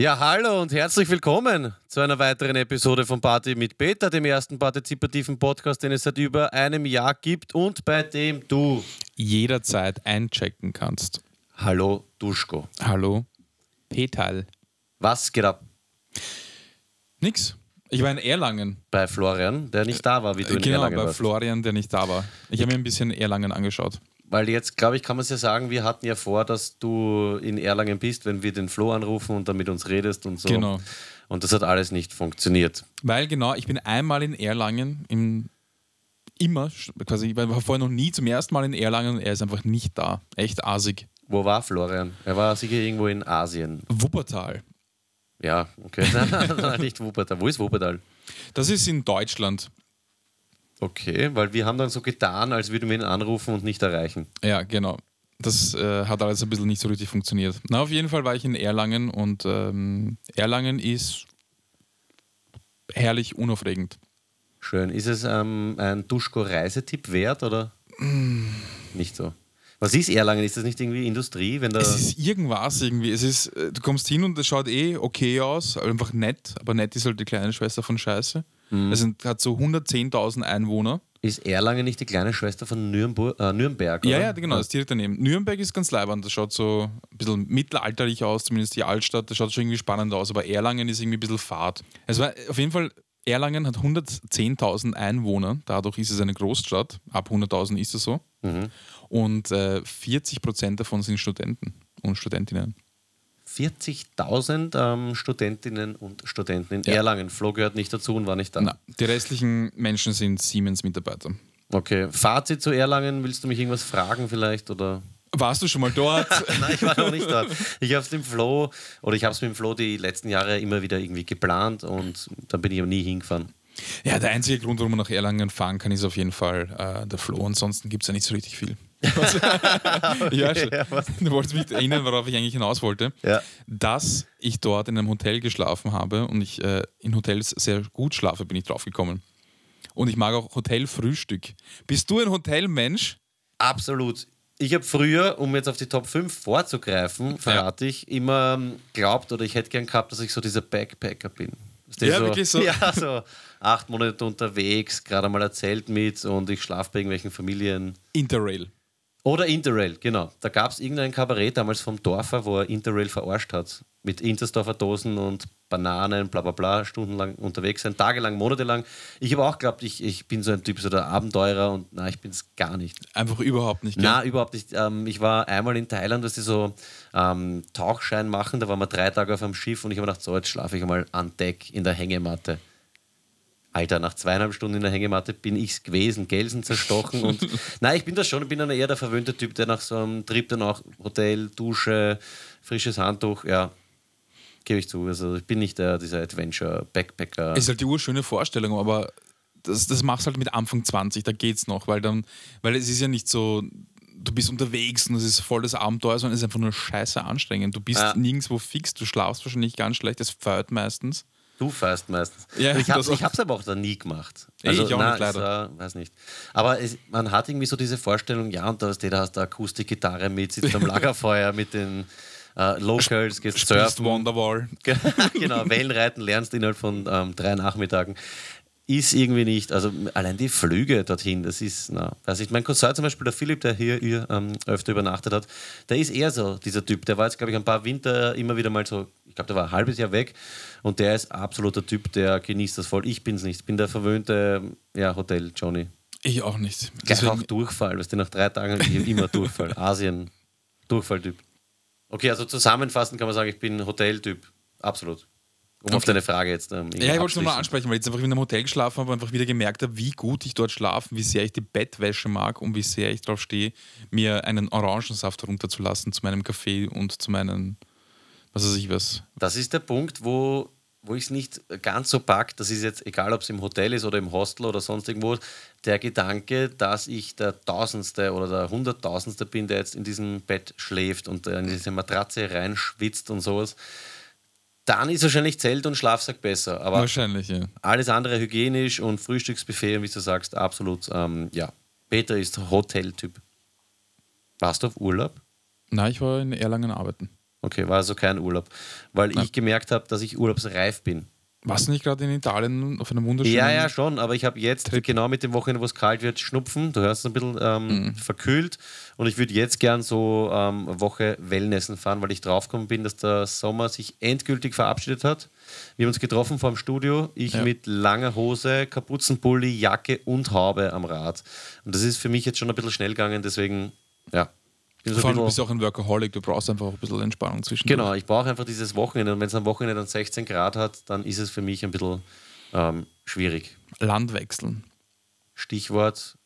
Ja, hallo und herzlich willkommen zu einer weiteren Episode von Party mit Peter, dem ersten partizipativen Podcast, den es seit über einem Jahr gibt und bei dem du jederzeit einchecken kannst. Hallo Duschko. Hallo Petal. Was geht ab? Nix. Ich war in Erlangen. Bei Florian, der nicht da war, wie du in genau, Erlangen bei warst. Florian, der nicht da war. Ich habe mir ein bisschen Erlangen angeschaut. Weil jetzt, glaube ich, kann man es ja sagen, wir hatten ja vor, dass du in Erlangen bist, wenn wir den Flo anrufen und dann mit uns redest und so. Genau. Und das hat alles nicht funktioniert. Weil genau, ich bin einmal in Erlangen, im, immer, quasi, ich war vorher noch nie zum ersten Mal in Erlangen und er ist einfach nicht da. Echt asig. Wo war Florian? Er war sicher irgendwo in Asien. Wuppertal. Ja, okay. Nein, nicht Wuppertal. Wo ist Wuppertal? Das ist in Deutschland. Okay, weil wir haben dann so getan, als würden wir ihn anrufen und nicht erreichen. Ja, genau. Das äh, hat alles ein bisschen nicht so richtig funktioniert. Na, auf jeden Fall war ich in Erlangen und ähm, Erlangen ist herrlich unaufregend. Schön. Ist es ähm, ein Duschko-Reisetipp wert oder Mm. nicht so? Was ist Erlangen? Ist das nicht irgendwie Industrie? Wenn da Es ist irgendwas irgendwie. Es ist, äh, du kommst hin und es schaut eh okay aus, einfach nett, aber nett ist halt die kleine Schwester von Scheiße. Mhm. Es sind, hat so 110.000 Einwohner. ist Erlangen nicht die kleine Schwester von Nürnberg? Äh, Nürnberg Ja, oder? ja, genau, das ist direkt daneben. Nürnberg ist ganz leibend, das schaut so ein bisschen mittelalterlich aus, zumindest die Altstadt, das schaut schon irgendwie spannend aus, aber Erlangen ist irgendwie ein bisschen fad. Es war auf jeden Fall, Erlangen hat 110.000 Einwohner, dadurch ist es eine Großstadt, ab 100.000 ist es so. Mhm. Und äh, 40 Prozent davon sind Studenten und Studentinnen. 40.000 ähm, Studentinnen und Studenten in Ja. Erlangen. Flo gehört nicht dazu und war nicht da. Na, die restlichen Menschen sind Siemens-Mitarbeiter. Okay, Fazit zu Erlangen. Willst du mich irgendwas fragen vielleicht? Oder? Warst du schon mal dort? Nein, ich war noch nicht dort. Ich habe es dem Flo, oder ich habe es mit dem Flo die letzten Jahre immer wieder irgendwie geplant und dann bin ich aber nie hingefahren. ja, der einzige Grund, warum man nach Erlangen fahren kann, ist auf jeden Fall äh, der Floh. Ansonsten gibt es ja nicht so richtig viel. Was? ja, schon. ja, was? Du wolltest mich erinnern, worauf ich eigentlich hinaus wollte. Ja. Dass ich dort in einem Hotel geschlafen habe und ich äh, in Hotels sehr gut schlafe, bin ich draufgekommen. Und ich mag auch Hotelfrühstück. Bist du ein Hotelmensch? Absolut. Ich habe früher, um jetzt auf die Top 5 vorzugreifen, verrate ich, immer ähm, glaubt oder ich hätte gern gehabt, dass ich so dieser Backpacker bin. Ja, wirklich so? Ja, so acht Monate unterwegs, gerade mal erzählt mit und ich schlafe bei irgendwelchen Familien. Interrail. Oder Interrail, genau. Da gab es irgendein Kabarett damals vom Dorfer, wo er Interrail verarscht hat. Mit Intersdorfer Dosen und Bananen, bla bla bla, stundenlang unterwegs sein, tagelang, monatelang. Ich habe auch geglaubt, ich, ich bin so ein Typ, so der Abenteurer und nein, ich bin es gar nicht. Einfach überhaupt nicht. gell? Na, überhaupt nicht. Ähm, ich war einmal in Thailand, dass sie so ähm, Tauchschein machen. Da waren wir drei Tage auf einem Schiff und ich habe gedacht, so, jetzt schlafe ich einmal an Deck in der Hängematte. Alter, nach zweieinhalb Stunden in der Hängematte bin ich's gewesen, Gelsen zerstochen und nein, ich bin das schon, ich bin dann eher der verwöhnte Typ, der nach so einem Trip dann auch Hotel, Dusche, frisches Handtuch, ja, gebe ich zu. Also ich bin nicht der, dieser Adventure-Backpacker. Ist halt die urschöne Vorstellung, aber das, das machst halt mit Anfang 20, da geht's noch, weil dann, weil es ist ja nicht so, du bist unterwegs und es ist voll das Abenteuer, sondern es ist einfach nur scheiße anstrengend. Du bist Ja. nirgendwo fix, du schlafst wahrscheinlich ganz schlecht, es fährt meistens. Du fährst meistens. Ja, ich habe es aber auch dann nie gemacht. Eh, ich auch na, nicht, leider. Äh, weiß nicht. Aber es, man hat irgendwie so diese Vorstellung, ja, und da, hast du Akustikgitarre mit, sitzt am Lagerfeuer mit den äh, Locals, gehst surfen. Wonderwall. genau, Wellenreiten lernst innerhalb von ähm, drei Nachmittagen. Ist irgendwie nicht, also allein die Flüge dorthin, das ist, na, weiß ich, mein Cousin zum Beispiel, der Philipp, der hier, hier ähm, öfter übernachtet hat, der ist eher so dieser Typ. Der war jetzt, glaube ich, ein paar Winter immer wieder mal so, ich glaube, der war ein halbes Jahr weg und der ist absoluter Typ, der genießt das voll. Ich bin es nicht, ich bin der verwöhnte ja, Hotel-Johnny. Ich auch nicht. Gleich auch Durchfall, weißt du, nach drei Tagen ich immer Durchfall. Asien, Durchfalltyp. Okay, also zusammenfassend kann man sagen, ich bin Hoteltyp. Absolut. Um auf Okay. deine Frage jetzt. Ähm, ja, ich wollte es nochmal ansprechen, weil ich jetzt einfach in einem Hotel geschlafen habe und einfach wieder gemerkt habe, wie gut ich dort schlafe, wie sehr ich die Bettwäsche mag und wie sehr ich darauf stehe, mir einen Orangensaft runterzulassen zu meinem Kaffee und zu meinen, was weiß ich was. Das ist der Punkt, wo, wo ich es nicht ganz so pack. Das ist jetzt egal, ob es im Hotel ist oder im Hostel oder sonst irgendwo. Der Gedanke, dass ich der Tausendste oder der Hunderttausendste bin, der jetzt in diesem Bett schläft und äh, in diese Matratze reinschwitzt und sowas. Dann ist wahrscheinlich Zelt und Schlafsack besser. Aber Wahrscheinlich, ja. alles andere hygienisch und Frühstücksbuffet, wie du sagst, absolut. Ähm, ja, Peter ist Hoteltyp. Warst du auf Urlaub? Nein, ich war in Erlangen arbeiten. Okay, war also kein Urlaub. Weil Nein. ich gemerkt habe, dass ich urlaubsreif bin. Warst du nicht gerade in Italien auf einem wunderschönen. Ja, ja, schon, aber ich habe jetzt Trip. genau mit dem Wochenende, wo es kalt wird, Schnupfen. Du hörst es ein bisschen ähm, Mhm. verkühlt. Und ich würde jetzt gern so ähm, eine Woche Wellnessen fahren, weil ich draufgekommen bin, dass der Sommer sich endgültig verabschiedet hat. Wir haben uns getroffen vor dem Studio. Ich Ja. mit langer Hose, Kapuzenpulli, Jacke und Haube am Rad. Und das ist für mich jetzt schon ein bisschen schnell gegangen, deswegen, ja. Vor allem, du bist ja auch ein Workaholic, du brauchst einfach auch ein bisschen Entspannung zwischen. Genau, ich brauche einfach dieses Wochenende. Und wenn es am Wochenende dann 16 Grad hat, dann ist es für mich ein bisschen ähm, schwierig. Land wechseln. Stichwort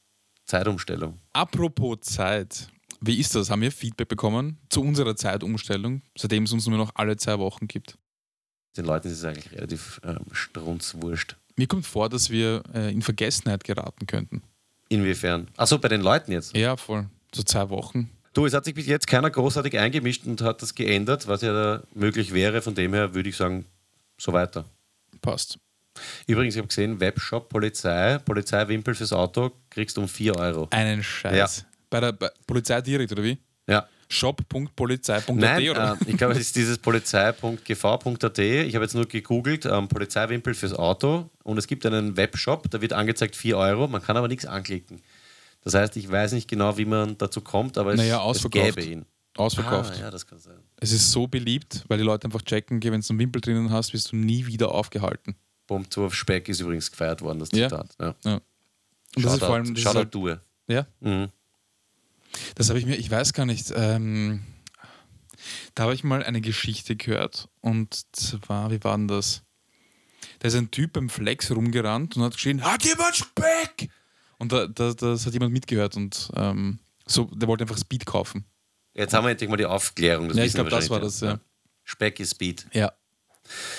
Zeitumstellung. Apropos Zeit. Wie ist das? Haben wir Feedback bekommen zu unserer Zeitumstellung, seitdem es uns nur noch alle zwei Wochen gibt? Den Leuten ist es eigentlich relativ ähm, strunzwurscht. Mir kommt vor, dass wir äh, in Vergessenheit geraten könnten. Inwiefern? Achso, bei den Leuten jetzt. Ja, voll. So zwei Wochen. Du, es hat sich bis jetzt keiner großartig eingemischt und hat das geändert, was ja da möglich wäre. Von dem her würde ich sagen, so weiter. Passt. Übrigens, ich habe gesehen, Webshop Polizei, Polizeiwimpel fürs Auto, kriegst du um 4 Euro. Einen Scheiß. Bei der bei Polizei direkt, oder wie? Ja. shop.polizei.at oder? äh, ich glaube, es ist dieses polizei.gv.at. Ich habe jetzt nur gegoogelt, ähm, Polizeiwimpel fürs Auto und es gibt einen Webshop, da wird angezeigt 4 Euro, man kann aber nichts anklicken. Das heißt, ich weiß nicht genau, wie man dazu kommt, aber es, Naja, es gäbe ihn. Ausverkauft. Ah, ja, das kann sein. Es ist so beliebt, weil die Leute einfach checken, wenn du einen Wimpel drinnen hast, wirst du nie wieder aufgehalten. Bomb zu auf Speck ist übrigens gefeiert worden, das Ja. Zitat. Ja. Ja. Und das ist vor allem, das Shoutout halt, Due. ja, Mhm. das habe ich mir, ich weiß gar nicht, ähm, da habe ich mal eine Geschichte gehört und zwar, wie war denn das? Da ist ein Typ beim Flex rumgerannt und hat geschrien, hat jemand Speck? Und da, da, das hat jemand mitgehört und ähm, so, der wollte einfach Speed kaufen. Jetzt haben wir endlich mal die Aufklärung. Das Ja, ich glaube, das war das, ja. Speck ist Speed. Ja.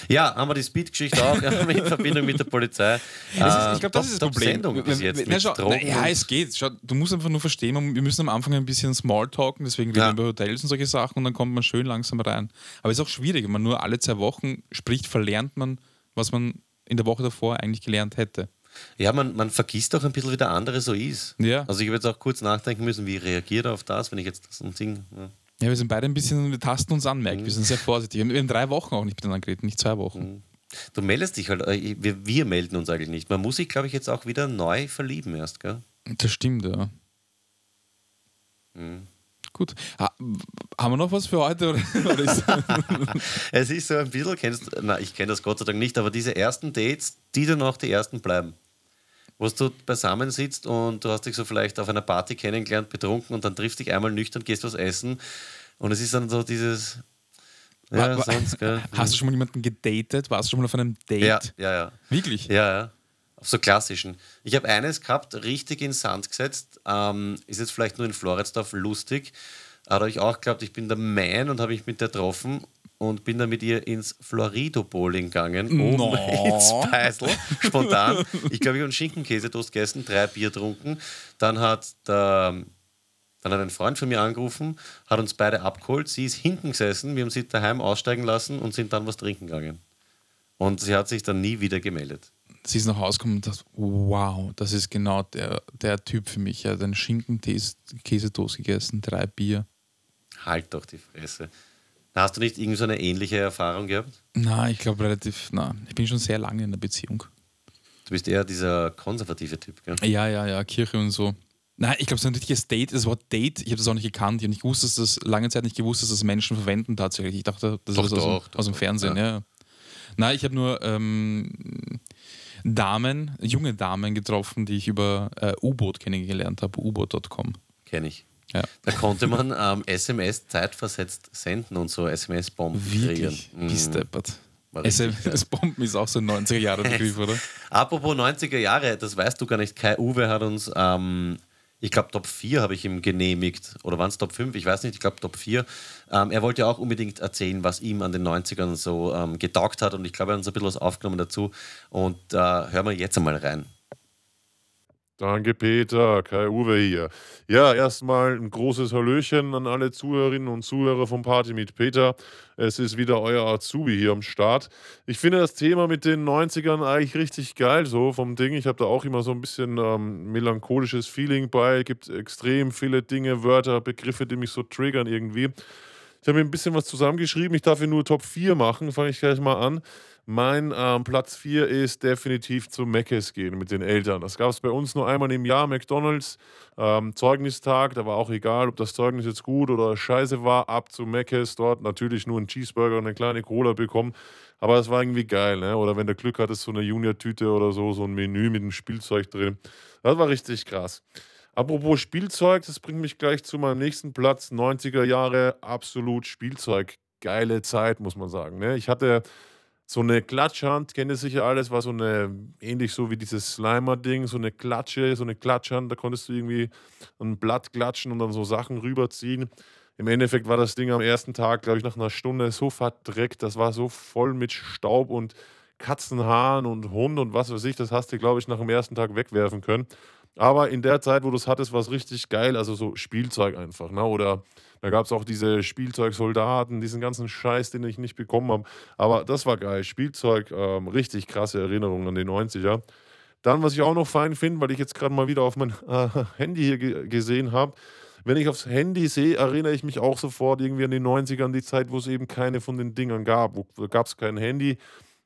Ja, haben wir die Speed-Geschichte auch in Verbindung mit der Polizei. Ist, ich glaube, das ist das Problem. Sendung bis jetzt Na, schau, na, ja, es geht. Schau, du musst einfach nur verstehen, wir müssen am Anfang ein bisschen Smalltalken, deswegen reden Ja. wir über Hotels und solche Sachen und dann kommt man schön langsam rein. Aber es ist auch schwierig, wenn man nur alle zwei Wochen spricht, verlernt man, was man in der Woche davor eigentlich gelernt hätte. Ja, man, man vergisst auch ein bisschen, wie der andere so ist. Ja. Also ich habe jetzt auch kurz nachdenken müssen, wie reagiert er auf das, wenn ich jetzt das und Ding. Ja. Ja, wir sind beide ein bisschen, wir tasten uns an, merkt. Wir sind sehr vorsichtig. Wir haben- drei Wochen auch nicht miteinander geredet, nicht zwei Wochen. Du meldest dich halt, äh, wir, wir melden uns eigentlich nicht. Man muss sich, glaube ich, jetzt auch wieder neu verlieben erst, gell? Das stimmt, ja. Mhm. Gut. Ha, haben wir noch was für heute? Es ist so ein bisschen, kennst na, ich kenne das Gott sei Dank nicht, aber diese ersten Dates, die dann auch die ersten bleiben. Wo du beisammen sitzt und du hast dich so vielleicht auf einer Party kennengelernt, betrunken und dann triffst dich einmal nüchtern, gehst was essen und es ist dann so dieses. Ja, Wa- wa- sonst, gell? hast du schon mal jemanden gedatet? Warst du schon mal auf einem Date? Ja, ja, ja. Wirklich? Ja, ja. Auf so klassischen. Ich habe eines gehabt, richtig in Sand gesetzt. Ähm, ist jetzt vielleicht nur in Floridsdorf lustig. Aber da habe ich auch geglaubt, ich bin der Man und habe mich mit der getroffen und bin dann mit ihr ins Florido Bowling gegangen. Oben No. ins spontan. Ich glaube, ich habe einen Schinkenkäsetoast gegessen, drei Bier getrunken. Dann hat der. Dann hat ein Freund von mir angerufen, hat uns beide abgeholt. Sie ist hinten gesessen, wir haben sie daheim aussteigen lassen und sind dann was trinken gegangen. Und sie hat sich dann nie wieder gemeldet. Sie ist nach Hause gekommen und dachte, wow, das ist genau der, der Typ für mich. Er hat einen Schinken-Käsetoast gegessen, drei Bier. Halt doch die Fresse. Hast du nicht irgend so eine ähnliche Erfahrung gehabt? Na, ich glaube relativ, na, ich bin schon sehr lange in der Beziehung. Du bist eher dieser konservative Typ, gell? Ja, ja, ja, Kirche und so. Nein, ich glaube, so ein richtiges Date, das Wort Date, ich habe das auch nicht gekannt. Ich habe nicht gewusst, dass das lange Zeit nicht gewusst, dass das Menschen verwenden tatsächlich. Ich dachte, das Doch, ist aus, dem- doch, doch, aus dem doch, Fernsehen, ja. Nein, ich habe nur ähm, Damen, junge Damen getroffen, die ich über äh, U-Boot kennengelernt habe, u-boot.com. Kenne ich. Ja. Da konnte man ähm, SMS zeitversetzt senden und so SMS-Bomben kreieren. Mhm. Bis deppert. War richtig, SMS-Bomben ist auch so ein 90er-Jahre-Begriff, oder? Apropos 90er Jahre, das weißt du gar nicht. Kai Uwe hat uns, ähm, ich glaube, Top 4 habe ich ihm genehmigt. Oder waren es Top 5? Ich weiß nicht, ich glaube Top 4. Ähm, er wollte ja auch unbedingt erzählen, was ihm an den 90ern so ähm, getaugt hat. Und ich glaube, er hat uns ein bisschen was aufgenommen dazu. Und äh, hören wir jetzt einmal rein. Danke, Peter. Kai Uwe hier. Ja, erstmal ein großes Hallöchen an alle Zuhörerinnen und Zuhörer vom Party mit Peter. Es ist wieder euer Azubi hier am Start. Ich finde das Thema mit den 90ern eigentlich richtig geil, so vom Ding. Ich habe da auch immer so ein bisschen ähm, melancholisches Feeling bei. Gibt extrem viele Dinge, Wörter, Begriffe, die mich so triggern irgendwie. Ich habe mir ein bisschen was zusammengeschrieben. Ich darf hier nur Top 4 machen. Fange ich gleich mal an. Mein ähm, Platz 4 ist definitiv zu Meckes gehen mit den Eltern. Das gab es bei uns nur einmal im Jahr, McDonalds, ähm, Zeugnistag. Da war auch egal, ob das Zeugnis jetzt gut oder scheiße war. Ab zu Meckes, dort natürlich nur einen Cheeseburger und eine kleine Cola bekommen. Aber es war irgendwie geil, ne? Oder wenn du Glück hattest, so eine Junior-Tüte oder so, so ein Menü mit einem Spielzeug drin. Das war richtig krass. Apropos Spielzeug, das bringt mich gleich zu meinem nächsten Platz. 90er Jahre, absolut Spielzeug. Geile Zeit, muss man sagen. Ne? Ich hatte so eine Klatschhand, kennt ihr sicher alles, war so eine, ähnlich so wie dieses Slimer-Ding, so eine Klatsche, so eine Klatschhand, da konntest du irgendwie ein Blatt klatschen und dann so Sachen rüberziehen. Im Endeffekt war das Ding am ersten Tag, glaube ich, nach einer Stunde so verdreckt, das war so voll mit Staub und Katzenhaaren und Hund und was weiß ich, das hast du, glaube ich, nach dem ersten Tag wegwerfen können. Aber in der Zeit, wo du es hattest, war es richtig geil, also so Spielzeug einfach, ne? Oder da gab es auch diese Spielzeugsoldaten, diesen ganzen Scheiß, den ich nicht bekommen habe. Aber das war geil. Spielzeug, ähm, richtig krasse Erinnerungen an die 90er. Dann, was ich auch noch fein finde, weil ich jetzt gerade mal wieder auf mein äh, Handy hier ge gesehen habe, wenn ich aufs Handy sehe, erinnere ich mich auch sofort irgendwie an die 90er, an die Zeit, wo es eben keine von den Dingern gab. Wo gab es kein Handy.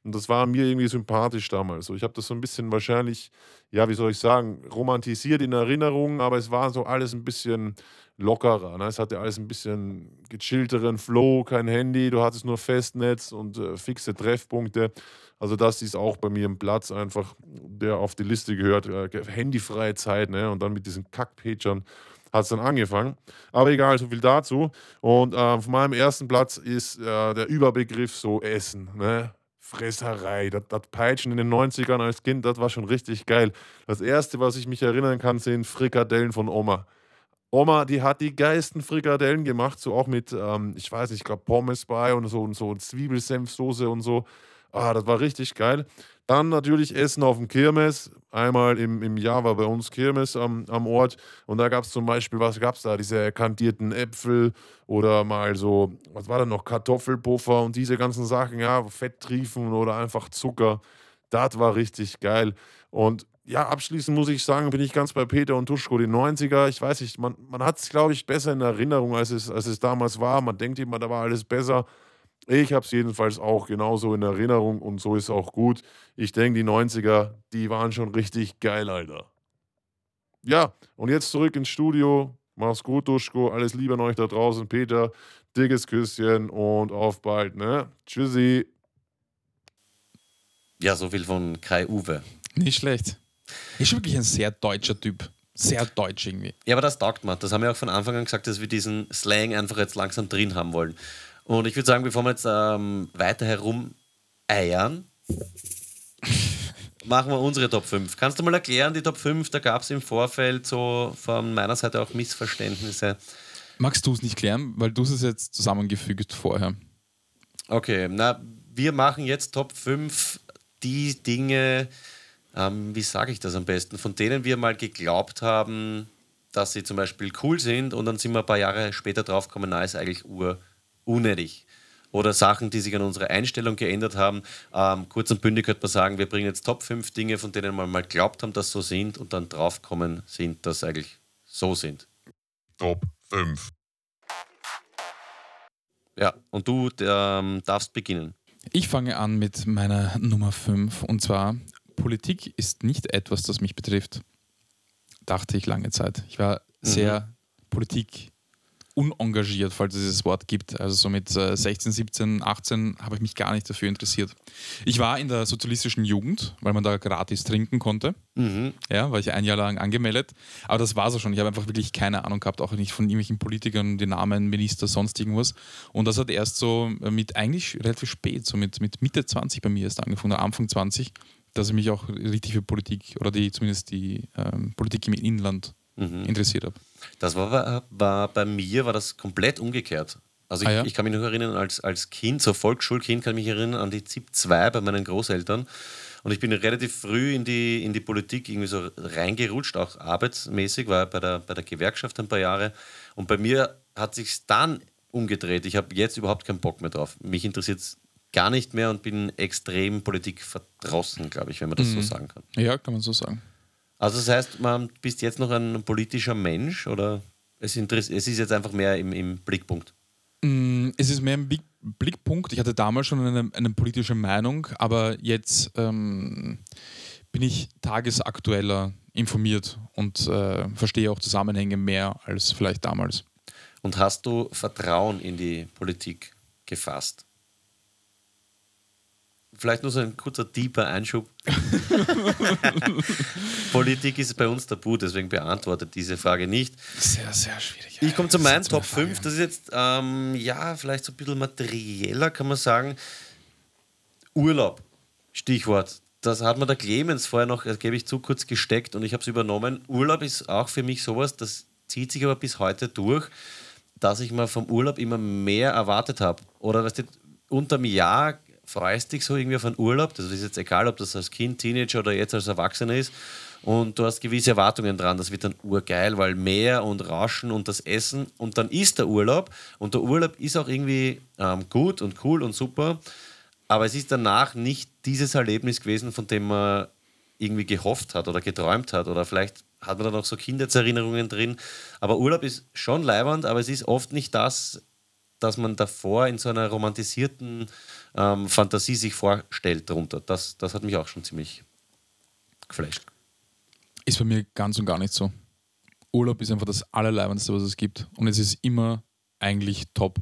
Und das war mir irgendwie sympathisch damals. So, ich habe das so ein bisschen wahrscheinlich, ja, wie soll ich sagen, romantisiert in Erinnerung, aber es war so alles ein bisschen lockerer. Ne? Es hatte alles ein bisschen gechillteren Flow, kein Handy, du hattest nur Festnetz und äh, fixe Treffpunkte. Also das ist auch bei mir ein Platz einfach, der auf die Liste gehört. Äh, handyfreie Zeit, ne? Und dann mit diesen Kackpagern hat es dann angefangen. Aber egal, so viel dazu. Und äh, auf meinem ersten Platz ist äh, der Überbegriff so Essen. Ne? Fresserei, das, das Peitschen in den 90ern als Kind, das war schon richtig geil. Das erste, was ich mich erinnern kann, sind Frikadellen von Oma. Oma, die hat die geilsten Frikadellen gemacht, so auch mit, ähm, ich weiß nicht, ich glaube Pommes bei und so und so Zwiebelsenfsoße und so. Ah, das war richtig geil. Dann natürlich Essen auf dem Kirmes. Einmal im, im Jahr war bei uns Kirmes am, am Ort. Und da gab es zum Beispiel, was gab es da? Diese kantierten Äpfel oder mal so, was war da noch? Kartoffelpuffer und diese ganzen Sachen, ja, Fetttriefen oder einfach Zucker. Das war richtig geil. Und ja, abschließend muss ich sagen, bin ich ganz bei Peter und Tuschko, die 90er. Ich weiß nicht, man, man hat es, glaube ich, besser in Erinnerung, als es, als es damals war. Man denkt immer, da war alles besser. Ich habe es jedenfalls auch genauso in Erinnerung und so ist auch gut. Ich denke, die 90er, die waren schon richtig geil, Alter. Ja, und jetzt zurück ins Studio. Mach's gut, Duschko. Alles Liebe an euch da draußen. Peter, dickes Küsschen und auf bald, ne? Tschüssi. Ja, so viel von Kai Uwe. Nicht schlecht. Ist wirklich ein sehr deutscher Typ. Sehr deutsch irgendwie. Ja, aber das taugt man. Das haben wir auch von Anfang an gesagt, dass wir diesen Slang einfach jetzt langsam drin haben wollen. Und ich würde sagen, bevor wir jetzt ähm, weiter herum eiern, machen wir unsere Top 5. Kannst du mal erklären, die Top 5, da gab es im Vorfeld so von meiner Seite auch Missverständnisse. Magst du es nicht klären, weil du es jetzt zusammengefügt vorher? Okay, na, wir machen jetzt Top 5 die Dinge, ähm, wie sage ich das am besten, von denen wir mal geglaubt haben, dass sie zum Beispiel cool sind und dann sind wir ein paar Jahre später draufgekommen, na, ist eigentlich ur unnötig. Oder Sachen, die sich an unserer Einstellung geändert haben. Ähm, kurz und bündig könnte man sagen, wir bringen jetzt Top 5 Dinge, von denen wir mal glaubt haben, dass so sind und dann draufkommen sind, dass eigentlich so sind. Top 5. Ja, und du ähm, darfst beginnen. Ich fange an mit meiner Nummer 5 und zwar Politik ist nicht etwas, das mich betrifft. Dachte ich lange Zeit. Ich war sehr mhm. Politik unengagiert, falls es dieses Wort gibt. Also so mit 16, 17, 18 habe ich mich gar nicht dafür interessiert. Ich war in der sozialistischen Jugend, weil man da gratis trinken konnte. Mhm. Ja, war ich ein Jahr lang angemeldet. Aber das war so schon. Ich habe einfach wirklich keine Ahnung gehabt, auch nicht von irgendwelchen Politikern, die Namen, Minister, sonst irgendwas. Und das hat erst so mit eigentlich relativ spät, so mit, mit Mitte 20 bei mir erst angefangen, oder Anfang 20, dass ich mich auch richtig für Politik oder die zumindest die ähm, Politik im Inland mhm. interessiert habe. Das war, war bei mir war das komplett umgekehrt. Also ich, ah, ja? ich kann mich noch erinnern, als, als Kind, so Volksschulkind, kann ich mich erinnern an die ZIP 2 bei meinen Großeltern. Und ich bin relativ früh in die, in die Politik irgendwie so reingerutscht, auch arbeitsmäßig, war bei der, bei der Gewerkschaft ein paar Jahre. Und bei mir hat sich dann umgedreht. Ich habe jetzt überhaupt keinen Bock mehr drauf. Mich interessiert es gar nicht mehr und bin extrem Politik verdrossen, glaube ich, wenn man das mhm. so sagen kann. Ja, kann man so sagen. Also das heißt, man bist jetzt noch ein politischer Mensch oder es, es ist jetzt einfach mehr im, im Blickpunkt? Mm, Es ist mehr ein Big Blickpunkt. Ich hatte damals schon eine, eine politische Meinung, aber jetzt ähm, bin ich tagesaktueller informiert und äh, verstehe auch Zusammenhänge mehr als vielleicht damals. Und hast du Vertrauen in die Politik gefasst? Vielleicht nur so ein kurzer, deeper Einschub. Politik ist bei uns tabu, deswegen beantwortet diese Frage nicht. Sehr, sehr schwierig. Ich komme zu eine Top Frage. 5. Das ist jetzt, ähm, ja, vielleicht so ein bisschen materieller, kann man sagen. Urlaub, Stichwort. Das hat mir der Clemens vorher noch, das gebe ich zu, kurz gesteckt und ich habe es übernommen. Urlaub ist auch für mich sowas, das zieht sich aber bis heute durch, dass ich mir vom Urlaub immer mehr erwartet habe. Oder weißt du, unterm Jahr freust dich so irgendwie auf einen Urlaub. Das ist jetzt egal, ob das als Kind, Teenager oder jetzt als Erwachsener ist. Und du hast gewisse Erwartungen dran. Das wird dann urgeil, weil Meer und Rauschen und das Essen. Und dann ist der Urlaub. Und der Urlaub ist auch irgendwie ähm, gut und cool und super. Aber es ist danach nicht dieses Erlebnis gewesen, von dem man irgendwie gehofft hat oder geträumt hat. Oder vielleicht hat man da noch so Kindheitserinnerungen drin. Aber Urlaub ist schon leibernd, aber es ist oft nicht das, dass man davor in so einer romantisierten ähm, Fantasie sich vorstellt darunter. Das, das hat mich auch schon ziemlich geflasht. Ist bei mir ganz und gar nicht so. Urlaub ist einfach das Allerleibendste, was es gibt. Und es ist immer eigentlich top.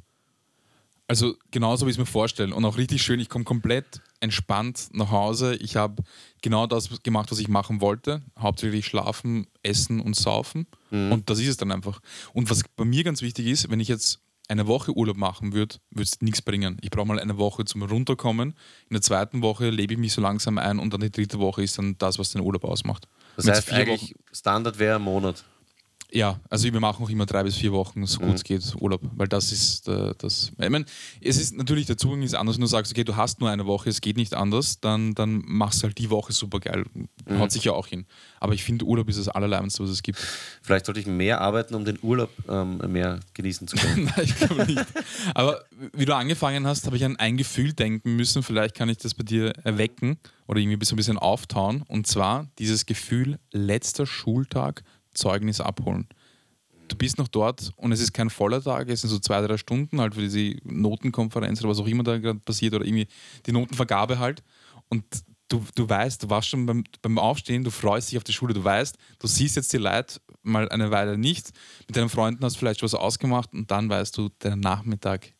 Also genauso, wie ich es mir vorstelle. Und auch richtig schön, ich komme komplett entspannt nach Hause. Ich habe genau das gemacht, was ich machen wollte. Hauptsächlich schlafen, essen und saufen. Und das ist es dann einfach. Und was bei mir ganz wichtig ist, wenn ich jetzt eine Woche Urlaub machen würde, würde es nichts bringen. Ich brauche mal eine Woche zum Runterkommen. In der zweiten Woche lebe ich mich so langsam ein und dann die dritte Woche ist dann das, was den Urlaub ausmacht. Das Mit heißt eigentlich, Standard wäre ein Monat. Ja, also wir machen auch immer drei bis vier Wochen, so gut es geht, Urlaub, weil das ist äh, das. Ich meine, es ist natürlich der Zugang ist anders, wenn du sagst, okay, du hast nur eine Woche, es geht nicht anders, dann, dann machst du halt die Woche super geil. Haut sich ja auch hin. Aber ich finde, Urlaub ist das Allerleibendste, was es gibt. Vielleicht sollte ich mehr arbeiten, um den Urlaub ähm, mehr genießen zu können. Nein, ich glaube nicht. Aber wie du angefangen hast, habe ich an ein Gefühl denken müssen. Vielleicht kann ich das bei dir erwecken oder irgendwie so ein bisschen auftauen. Und zwar dieses Gefühl, letzter Schultag, Zeugnis abholen. Du bist noch dort und es ist kein voller Tag, es sind so zwei, drei Stunden halt für diese Notenkonferenz oder was auch immer da gerade passiert oder irgendwie die Notenvergabe halt. Und du, du weißt, du warst schon beim, beim Aufstehen, du freust dich auf die Schule, du weißt, du siehst jetzt die Leute mal eine Weile nicht, mit deinen Freunden hast du vielleicht was ausgemacht und dann weißt du, der Nachmittag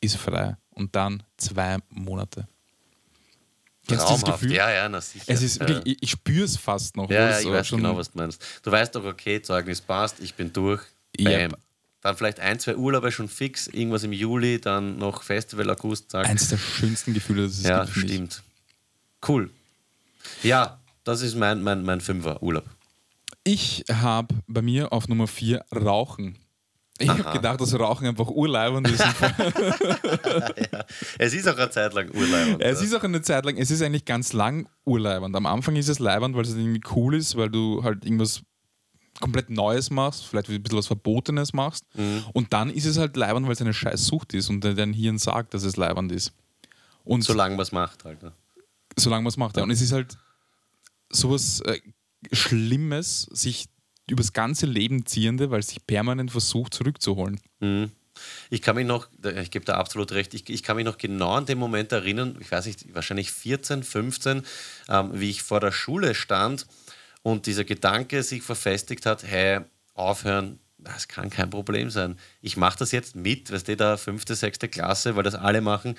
ist frei und dann zwei Monate. Kennst du dieses Traumhaft. Gefühl? Ja, ja, na sicher. Es ist ja. wirklich, ich, ich spüre es fast noch. Ja, ja, ich weiß genau, was du meinst. Du weißt doch, okay, Zeugnis passt, ich bin durch. Ja. Bam. Dann vielleicht ein, zwei Urlaube schon fix, irgendwas im Juli, dann noch Festival August, zack. Eins der schönsten Gefühle, das es ja, gibt. ich. stimmt. Cool. Ja, das ist mein, mein, mein Fünfer Urlaub. Ich habe bei mir auf Nummer 4 Rauchen. Ich habe gedacht, dass Rauchen einfach urleibend ist. Es ist auch eine Zeit lang Urlaub. es ist auch eine Zeit lang, es ist eigentlich ganz lang urleibend. Am Anfang ist es leibend, weil es irgendwie cool ist, weil du halt irgendwas komplett Neues machst, vielleicht ein bisschen was Verbotenes machst. Mhm. Und dann ist es halt leibend, weil es eine scheiß Sucht ist und dein Hirn sagt, dass es leibend ist. Und Solange man es macht halt. ne? solange man es macht. Ja. Und es ist halt sowas äh, Schlimmes, sich übers ganze Leben ziehende, weil es sich permanent versucht zurückzuholen. Mhm. Ich kann mich noch, ich gebe da absolut recht, ich, ich kann mich noch genau an den Moment erinnern, ich weiß nicht, wahrscheinlich 14, 15, ähm, wie ich vor der Schule stand und dieser Gedanke sich verfestigt hat, hey, aufhören, das kann kein Problem sein. Ich mache das jetzt mit, weißt du, da fünfte, sechste Klasse, weil das alle machen.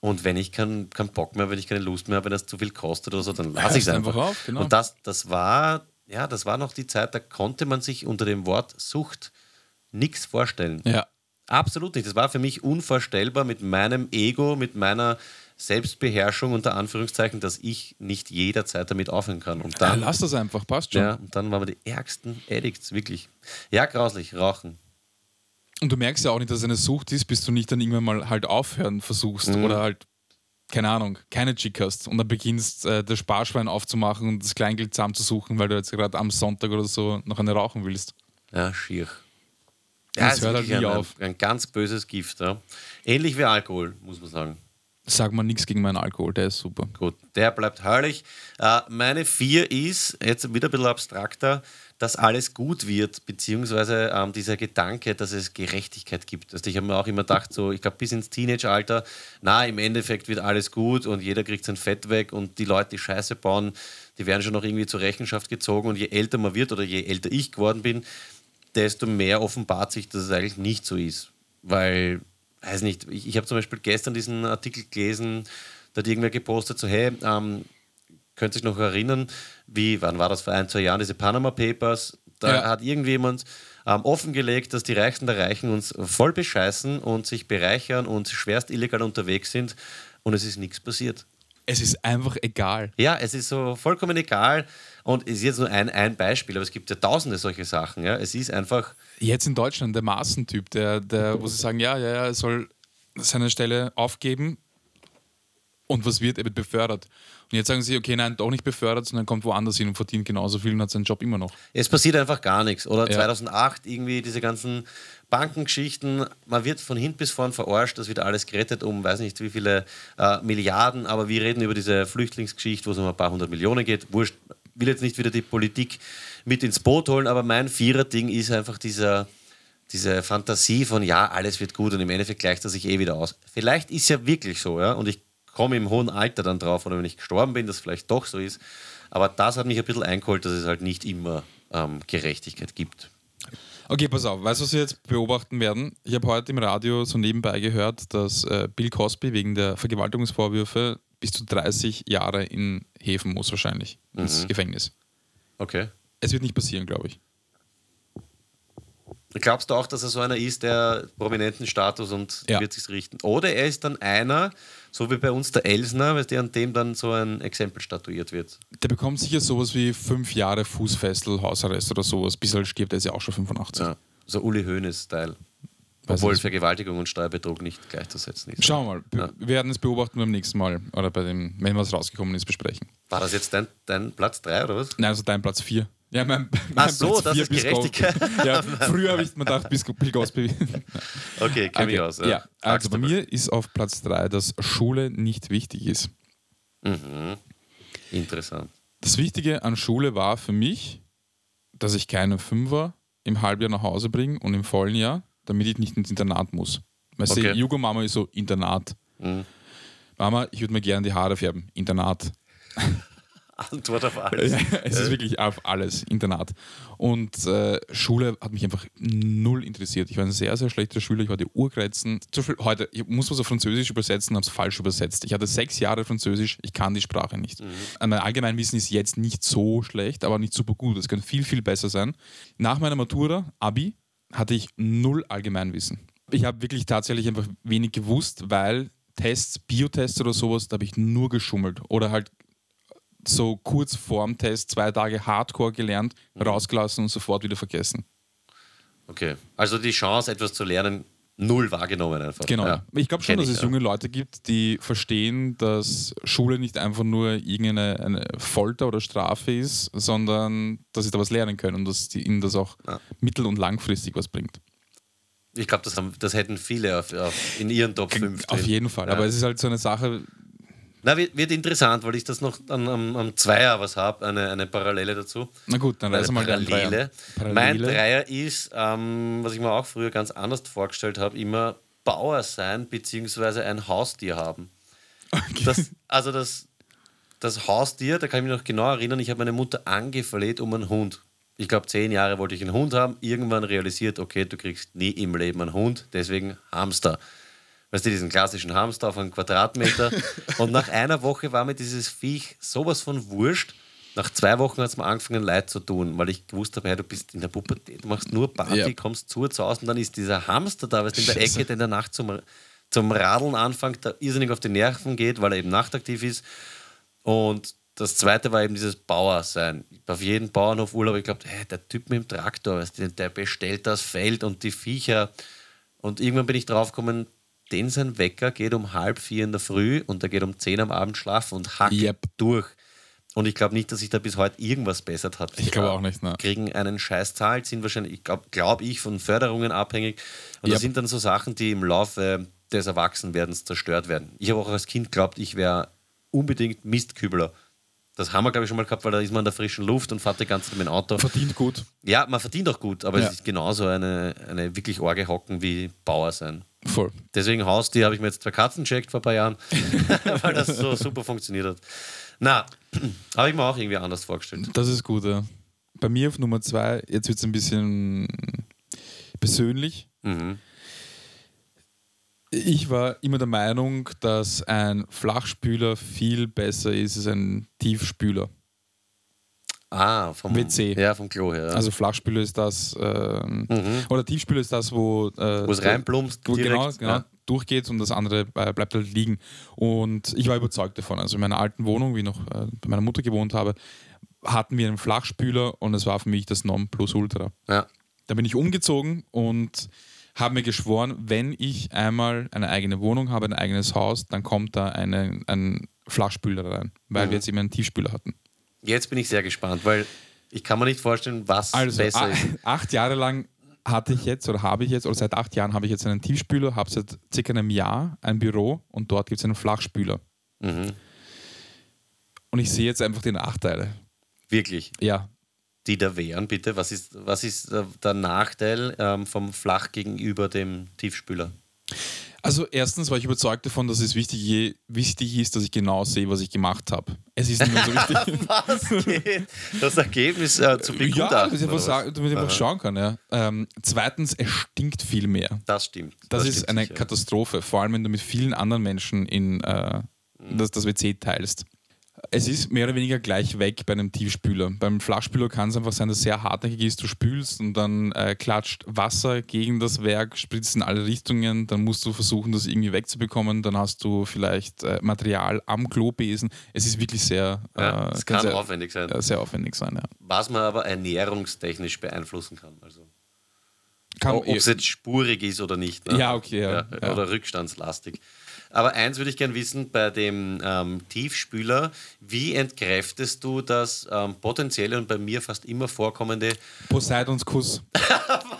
Und wenn ich keinen keinen Bock mehr, wenn ich keine Lust mehr habe, wenn das zu viel kostet oder so, dann lasse ich es einfach. einfach auf, genau. Und das, das war, ja, das war noch die Zeit, da konnte man sich unter dem Wort Sucht nichts vorstellen. Ja. Absolut nicht. Das war für mich unvorstellbar mit meinem Ego, mit meiner Selbstbeherrschung unter Anführungszeichen, dass ich nicht jederzeit damit aufhören kann. Und Ja, dann, lass das einfach, passt schon. ja, und dann waren wir die ärgsten Addicts, wirklich. Ja, grauslich, rauchen. Und du merkst ja auch nicht, dass es eine Sucht ist, bis du nicht dann irgendwann mal halt aufhören versuchst Mhm. oder halt, keine Ahnung, keine Chick hast und dann beginnst, äh, das Sparschwein aufzumachen und das Kleingeld zusammenzusuchen, weil du jetzt gerade am Sonntag oder so noch eine rauchen willst. Ja, schier. Das es ist hört halt nie ein, auf. Ein, ein ganz böses Gift. Ja. Ähnlich wie Alkohol, muss man sagen. Sag mal nichts gegen meinen Alkohol, der ist super. Gut, der bleibt herrlich. Äh, meine vier ist, jetzt wieder ein bisschen abstrakter, dass alles gut wird, beziehungsweise ähm, dieser Gedanke, dass es Gerechtigkeit gibt. Also ich habe mir auch immer gedacht, so, ich glaube bis ins Teenage-Alter, na, im Endeffekt wird alles gut und jeder kriegt sein Fett weg und die Leute, die Scheiße bauen, die werden schon noch irgendwie zur Rechenschaft gezogen und je älter man wird oder je älter ich geworden bin, desto mehr offenbart sich, dass es eigentlich nicht so ist. Weil, weiß nicht, ich, ich habe zum Beispiel gestern diesen Artikel gelesen, da hat irgendwer gepostet, so, hey, ähm, könnt ihr euch noch erinnern, wie, wann war das vor ein, zwei Jahren, diese Panama Papers, da Ja. hat irgendjemand ähm, offengelegt, dass die Reichsten der Reichen uns voll bescheißen und sich bereichern und schwerst illegal unterwegs sind und es ist nichts passiert. Es ist einfach egal. Ja, es ist so vollkommen egal und es ist jetzt nur ein, ein Beispiel, aber es gibt ja tausende solche Sachen. Ja. Es ist einfach, Jetzt in Deutschland, der Maßentyp, der, der, wo sie sagen, ja, ja, ja, er soll seine Stelle aufgeben und was wird, er wird befördert. Und jetzt sagen sie, okay, nein, doch nicht befördert, sondern kommt woanders hin und verdient genauso viel und hat seinen Job immer noch. Es passiert einfach gar nichts. Oder Ja. 2008 irgendwie diese ganzen Bankengeschichten, man wird von hinten bis vorn verarscht, das wird alles gerettet um weiß nicht wie viele äh, Milliarden, aber wir reden über diese Flüchtlingsgeschichte, wo es um ein paar hundert Millionen geht. Wurscht, will jetzt nicht wieder die Politik mit ins Boot holen, aber mein Vierer-Ding ist einfach dieser, diese Fantasie von ja, alles wird gut und im Endeffekt gleicht er sich eh wieder aus. Vielleicht ist ja wirklich so, ja, und ich komme im hohen Alter dann drauf oder wenn ich gestorben bin, dass vielleicht doch so ist. Aber das hat mich ein bisschen eingeholt, dass es halt nicht immer ähm, Gerechtigkeit gibt. Okay, pass auf, weißt du, was wir jetzt beobachten werden? Ich habe heute im Radio so nebenbei gehört, dass äh, Bill Cosby wegen der Vergewaltigungsvorwürfe bis zu 30 Jahre in Häfen muss, wahrscheinlich, ins Gefängnis. Okay. Es wird nicht passieren, glaube ich. Glaubst du auch, dass er so einer ist, der prominenten Status und Ja. wird sich richten? Oder er ist dann einer, so wie bei uns der Elsner, weißt du, an dem dann so ein Exempel statuiert wird. Der bekommt sicher sowas wie fünf Jahre Fußfessel, Hausarrest oder sowas. Bis er stirbt, der ist ja auch schon 85. Ja. So Uli Hoeneß-Style. Obwohl nicht. Vergewaltigung und Steuerbetrug nicht gleichzusetzen ist. Schauen wir mal. Ja. Wir werden es beobachten beim nächsten Mal oder bei dem, wenn was rausgekommen ist, besprechen. War das jetzt dein, dein Platz 3 oder was? Nein, also dein Platz 4. Ja, mein, mein Ach so, das vier ist Gerechtigkeit. Ja, früher habe ich mir gedacht, bis Bill Cosby. Okay, kenn mich Okay, aus. Ja, also Sagst bei mir ist auf Platz 3, dass Schule nicht wichtig ist. Mhm. Interessant. Das Wichtige an Schule war für mich, dass ich keine Fünfer im Halbjahr nach Hause bringe und im vollen Jahr, damit ich nicht ins Internat muss. Weißt Okay. du, Jugo Mama ist so Internat. Mhm. Mama, ich würde mir gerne die Haare färben. Internat. Antwort auf alles. Es ist wirklich auf alles, Internat. Und äh, Schule hat mich einfach null interessiert. Ich war ein sehr, sehr schlechter Schüler. Ich hatte Urgreizen. Zum Beispiel heute, ich muss was auf Französisch übersetzen, habe es falsch übersetzt. Ich hatte sechs Jahre Französisch, ich kann die Sprache nicht. Mein Allgemeinwissen ist jetzt nicht so schlecht, aber nicht super gut. Es kann viel, viel besser sein. Nach meiner Matura, Abi, hatte ich null Allgemeinwissen. Ich habe wirklich tatsächlich einfach wenig gewusst, weil Tests, Biotests oder sowas, da habe ich nur geschummelt. Oder halt so kurz vorm Test zwei Tage Hardcore gelernt, rausgelassen und sofort wieder vergessen. Okay. Also die Chance, etwas zu lernen, null wahrgenommen einfach. Genau. Ja. Ich glaube schon, dass es junge Leute gibt, die verstehen, dass Schule nicht einfach nur irgendeine eine Folter oder Strafe ist, sondern dass sie da was lernen können und dass ihnen das auch Ja. mittel- und langfristig was bringt. Ich glaube, das, das hätten viele auf, auf, in ihren Top 5. Auf jeden Fall. Ja. Aber es ist halt so eine Sache, Na, wird, wird interessant, weil ich das noch am, am, am Zweier was habe, eine, eine Parallele dazu. na gut, dann wir mal Parallele. Dreier. Mein Dreier ist, ähm, was ich mir auch früher ganz anders vorgestellt habe, immer Bauer sein beziehungsweise ein Haustier haben. Das, also das, das Haustier, da kann ich mich noch genau erinnern, ich habe meine Mutter angefleht um einen Hund. Ich glaube, zehn Jahre wollte ich einen Hund haben, irgendwann realisiert, okay, du kriegst nie im Leben einen Hund, deswegen Hamster. Weißt du, diesen klassischen Hamster auf einen Quadratmeter. Und nach einer Woche war mir dieses Viech sowas von wurscht. Nach zwei Wochen hat es mir angefangen, leid zu tun, weil ich gewusst habe, hey, du bist in der Pubertät, du machst nur Party, Ja. kommst zu zu Hause und dann ist dieser Hamster da, weißt du, in der. Ecke, der in der Nacht zum, zum Radeln anfängt, der irrsinnig auf die Nerven geht, weil er eben nachtaktiv ist. Und das zweite war eben dieses Bauersein. Auf jedem Bauernhof Urlaub, ich glaube, hey, der Typ mit dem Traktor, weißt du, der bestellt das Feld und die Viecher. Und irgendwann bin ich draufgekommen, den sein Wecker geht um halb vier in der Früh und der geht um zehn am Abend schlafen und hackt Yep. durch. Und ich glaube nicht, dass sich da bis heute irgendwas bessert hat. Ich glaube auch nicht, ne. Kriegen einen scheiß Zahl, sind wahrscheinlich, ich glaube glaub ich, von Förderungen abhängig. Und das Yep. sind dann so Sachen, die im Laufe des Erwachsenwerdens zerstört werden. Ich habe auch als Kind geglaubt, ich wäre unbedingt Mistkübler. Das haben wir, glaube ich, schon mal gehabt, weil da ist man in der frischen Luft und fährt die ganze Zeit mit dem Auto. Verdient gut. Ja, man verdient auch gut, aber Ja. es ist genauso eine, eine wirklich orge Hocken wie Bauer sein. Voll. Deswegen Haustier habe ich mir jetzt zwei Katzen checkt vor ein paar Jahren, weil das so super funktioniert hat. Na, habe ich mir auch irgendwie anders vorgestellt. Das ist gut, ja. Bei mir auf Nummer zwei, jetzt wird es ein bisschen persönlich. Mhm. Ich war immer der Meinung, dass ein Flachspüler viel besser ist als ein Tiefspüler. Ah, vom WC. Ja, vom Klo her. ja. Also Flachspüler ist das, ähm, oder Tiefspüler ist das, wo, äh, Wo es reinplumpst, wo direkt, genau, genau ja. durchgeht und das andere äh, bleibt halt liegen. Und ich war überzeugt davon. Also in meiner alten Wohnung, wie ich noch äh, bei meiner Mutter gewohnt habe, hatten wir einen Flachspüler und es war für mich das Nonplusultra. ja. Da bin ich umgezogen und habe mir geschworen, wenn ich einmal eine eigene Wohnung habe, ein eigenes Haus, dann kommt da eine, ein Flachspüler rein, weil Mhm. wir jetzt eben einen Tiefspüler hatten. Jetzt bin ich sehr gespannt, weil ich kann mir nicht vorstellen, was Also besser ist. acht Jahre lang hatte ich jetzt oder habe ich jetzt, oder seit acht Jahren habe ich jetzt einen Tiefspüler, habe seit circa einem Jahr ein Büro und dort gibt es einen Flachspüler. Mhm. Und ich sehe jetzt einfach die Nachteile. Wirklich. Ja, Die da wären, bitte. Was ist, was ist der, der Nachteil ähm, vom Flach gegenüber dem Tiefspüler? Also erstens war ich überzeugt davon, dass es wichtig, wichtig ist, dass ich genau sehe, was ich gemacht habe. Es ist nicht mehr so wichtig. Was geht? Das Ergebnis äh, zu ja, begutachten. dass ich einfach, damit ich einfach schauen kann. Ja. Ähm, zweitens, es stinkt viel mehr. Das stimmt. Das, ist stimmt eine sicher. Katastrophe, vor allem wenn du mit vielen anderen Menschen in äh, Mhm. das, das WC teilst. Es ist mehr oder weniger gleich weg bei einem Tiefspüler. Beim Flachspüler kann es einfach sein, dass es sehr hartnäckig ist, du spülst und dann äh, klatscht Wasser gegen das Werk, spritzt in alle Richtungen, dann musst du versuchen, das irgendwie wegzubekommen, dann hast du vielleicht äh, Material am Klobesen. Es ist wirklich sehr, Ja, äh, es kann sehr, aufwendig sein. äh, sehr aufwendig sein. Ja. Was man aber ernährungstechnisch beeinflussen kann. Also, Kann, ob es jetzt spurig ist oder nicht. Ne? Ja, okay, ja, ja. Oder rückstandslastig. Aber eins würde ich gerne wissen bei dem ähm, Tiefspüler, wie entkräftest du das ähm, potenzielle und bei mir fast immer vorkommende, Poseidons Kuss.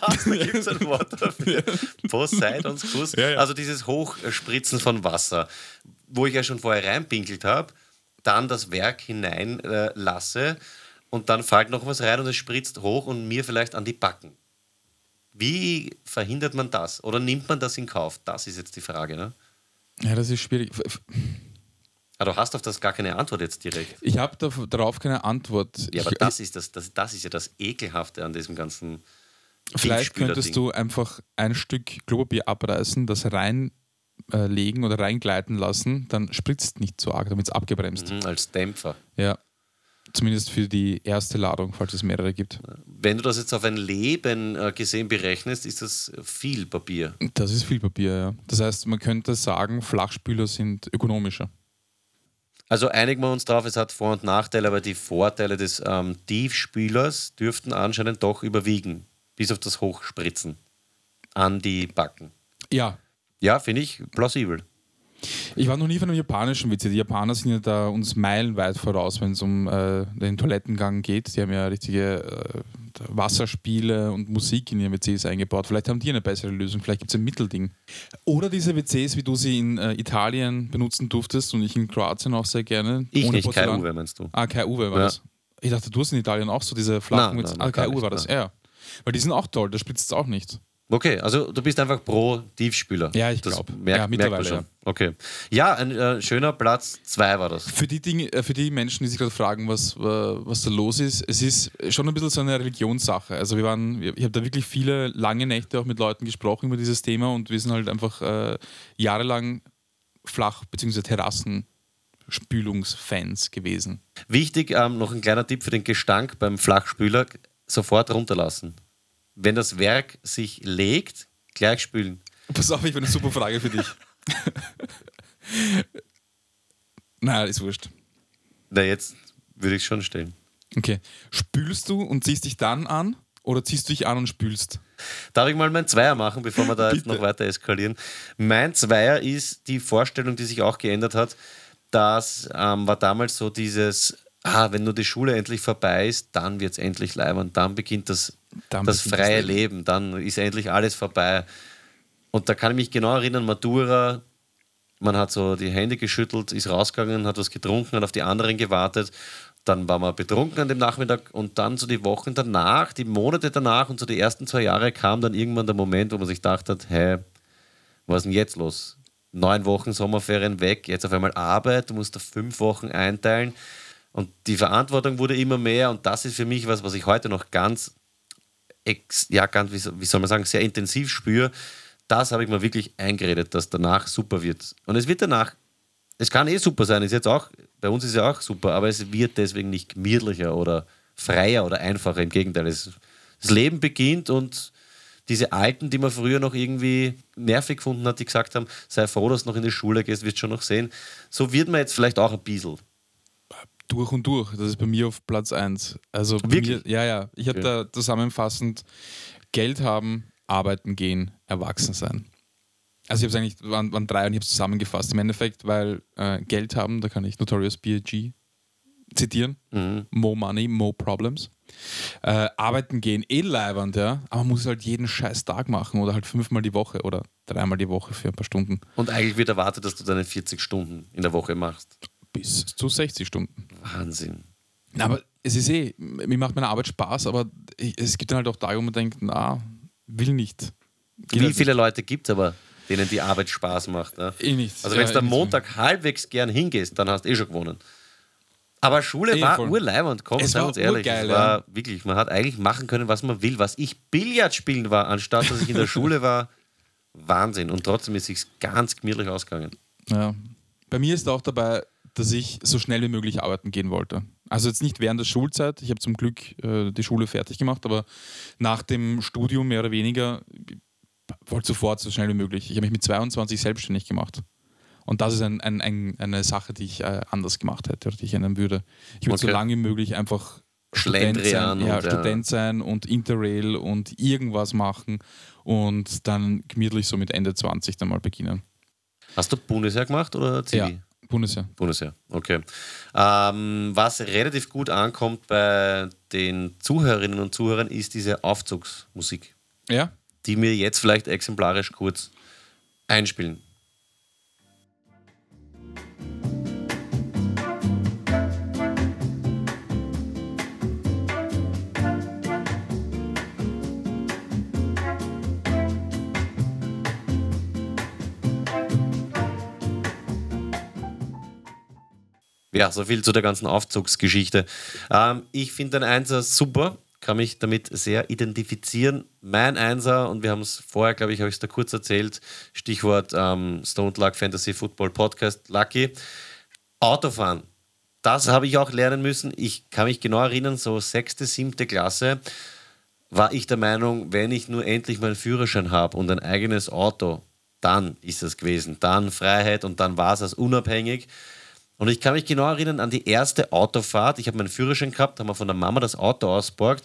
was, da gibt es ein Wort dafür, Poseidonskuss, Ja, ja. also dieses Hochspritzen von Wasser, wo ich ja schon vorher reinpinkelt habe, dann das Werk hinein äh, lasse und dann fällt noch was rein und es spritzt hoch und mir vielleicht an die Backen. Wie verhindert man das? Oder nimmt man das in Kauf? Das ist jetzt die Frage. Ne? Ja, das ist schwierig. F- Ah, du hast auf das gar keine Antwort jetzt direkt. Ich habe darauf keine Antwort. Ja, aber ich, das ist, das, das, das ist ja das Ekelhafte an diesem ganzen Vielleicht könntest du einfach ein Stück Klopapier abreißen, das reinlegen äh, oder reingleiten lassen, dann spritzt nicht so arg, damit es abgebremst. Mhm, als Dämpfer. Ja. Zumindest für die erste Ladung, falls es mehrere gibt. Wenn du das jetzt auf ein Leben äh, gesehen berechnest, ist das viel Papier. Das ist viel Papier, ja. Das heißt, man könnte sagen, Flachspüler sind ökonomischer. Also einigen wir uns darauf, es hat Vor- und Nachteile, aber die Vorteile des ähm, Tiefspülers dürften anscheinend doch überwiegen, bis auf das Hochspritzen an die Backen. Ja. Ja, finde ich plausibel. Ich war noch nie von einem japanischen WC. Die Japaner sind ja da uns meilenweit voraus, wenn es um äh, den Toilettengang geht. Die haben ja richtige äh, Wasserspiele und Musik in ihren WCs eingebaut. Vielleicht haben die eine bessere Lösung. Vielleicht gibt es ein Mittelding. Oder diese WCs, wie du sie in äh, Italien benutzen durftest und ich in Kroatien auch sehr gerne. Ich ohne nicht, Porzellan. Uwe, meinst du? Ah, KU war Ja. das. Ich dachte, du hast in Italien auch so diese flachen Nein, WCs. nein, Ah, KU nicht, war das, ja. Weil die sind auch toll, da spritzt es auch nicht. Okay, also du bist einfach pro Tiefspüler. Ja, ich Das glaub. Merkt, Ja, merkt mittlerweile, schon. ja. Okay. Ja, ein äh, schöner Platz 2 war das. Für die, Dinge, äh, für die Menschen, die sich gerade fragen, was, was da los ist, es ist schon ein bisschen so eine Religionssache. Also wir waren, ich habe da wirklich viele lange Nächte auch mit Leuten gesprochen über dieses Thema und wir sind halt einfach äh, jahrelang Flach- bzw. Terrassenspülungsfans gewesen. Wichtig, ähm, noch ein kleiner Tipp für den Gestank beim Flachspüler: sofort runterlassen. Wenn das Werk sich legt, gleich spülen. Pass auf, ich habe eine super Frage für dich. Naja, ist wurscht. Na, jetzt würde ich schon stellen. Okay. Spülst du und ziehst dich dann an oder ziehst du dich an und spülst? Darf ich mal meinen Zweier machen, bevor wir da jetzt noch weiter eskalieren? Mein Zweier ist die Vorstellung, die sich auch geändert hat. Das ähm, war damals so dieses, ah, wenn nur die Schule endlich vorbei ist, dann wird es endlich leibend, dann beginnt das, Dann das beginnt das freie Leben. Dann ist endlich alles vorbei. Und da kann ich mich genau erinnern, Matura, man hat so die Hände geschüttelt, ist rausgegangen, hat was getrunken, hat auf die anderen gewartet. Dann war man betrunken an dem Nachmittag und dann so die Wochen danach, die Monate danach und so die ersten zwei Jahre kam dann irgendwann der Moment, wo man sich gedacht hat, hey, was ist denn jetzt los? Neun Wochen Sommerferien weg, jetzt auf einmal Arbeit, du musst da fünf Wochen einteilen und die Verantwortung wurde immer mehr und das ist für mich was, was ich heute noch ganz, ex, ja, ganz, wie soll man sagen, sehr intensiv spüre. Das habe ich mir wirklich eingeredet, dass danach super wird. Und es wird danach, es kann eh super sein, ist jetzt auch, bei uns ist ja auch super, aber es wird deswegen nicht gemütlicher oder freier oder einfacher. Im Gegenteil, es, das Leben beginnt und diese Alten, die man früher noch irgendwie nervig gefunden hat, die gesagt haben, sei froh, dass du noch in die Schule gehst, wirst schon noch sehen. So wird man jetzt vielleicht auch ein bisschen. Durch und durch. Das ist bei mir auf Platz 1. Also Wirklich? Mir, ja, ja. Ich habe Okay. da zusammenfassend Geld haben, arbeiten gehen, erwachsen sein. Also ich habe es eigentlich, waren, waren drei und ich habe es zusammengefasst im Endeffekt, weil äh, Geld haben, da kann ich Notorious B.I.G. zitieren. Mhm. More money, more problems. Äh, arbeiten gehen, eh leibernd, ja. Aber man muss halt jeden scheiß Tag machen oder halt fünfmal die Woche oder dreimal die Woche für ein paar Stunden. Und eigentlich wird erwartet, dass du deine 40 Stunden in der Woche machst. Bis zu 60 Stunden. Wahnsinn. Aber es ist eh, mir macht meine Arbeit Spaß, aber es gibt dann halt auch Tage, wo man denkt, na, will nicht. Geht Wie halt viele Leute gibt es aber, denen die Arbeit Spaß macht? Ne? nicht. Eh nicht. Also wenn Ja, du am eh nicht. Montag halbwegs gern hingehst, dann hast du eh schon gewonnen. Aber Schule Eh, war urleibend, komm, Es sei uns ehrlich. urgeil, es war wirklich, man hat eigentlich machen können, was man will. Was ich Billard spielen war, anstatt dass ich in der Schule war, Wahnsinn. Und trotzdem ist es ganz gemütlich ausgegangen. Ja. Bei mir ist auch dabei, dass ich so schnell wie möglich arbeiten gehen wollte. Also jetzt nicht während der Schulzeit, ich habe zum Glück äh, die Schule fertig gemacht, aber nach dem Studium mehr oder weniger ich wollte sofort so schnell wie möglich. Ich habe mich mit 22 selbstständig gemacht. Und das ist ein, ein, ein, eine Sache, die ich äh, anders gemacht hätte oder die ich ändern würde. Ich würde so Okay. lange wie möglich einfach Student sein, ja, und, ja. Student sein und Interrail und irgendwas machen und dann gemütlich so mit Ende 20 dann mal beginnen. Hast du Bundesheer gemacht oder Zivi? Ja, Bundesjahr. Bundesheer, okay. Ähm, was relativ gut ankommt bei den Zuhörerinnen und Zuhörern, ist diese Aufzugsmusik, Ja, die wir jetzt vielleicht exemplarisch kurz einspielen. Ja, so viel zu der ganzen Aufzugsgeschichte. Ähm, ich finde den Einser super, kann mich damit sehr identifizieren. Mein Einser, und wir haben es vorher, glaube ich, habe ich es da kurz erzählt, Stichwort ähm, Stone Luck Fantasy Football Podcast, Lucky. Autofahren, das habe ich auch lernen müssen. Ich kann mich genau erinnern, so sechste, siebte Klasse war ich der Meinung, wenn ich nur endlich meinen Führerschein habe und ein eigenes Auto, dann ist es gewesen. Dann Freiheit und dann war es unabhängig. Und ich kann mich genau erinnern an die erste Autofahrt. Ich habe meinen Führerschein gehabt, haben wir von der Mama das Auto ausgeborgt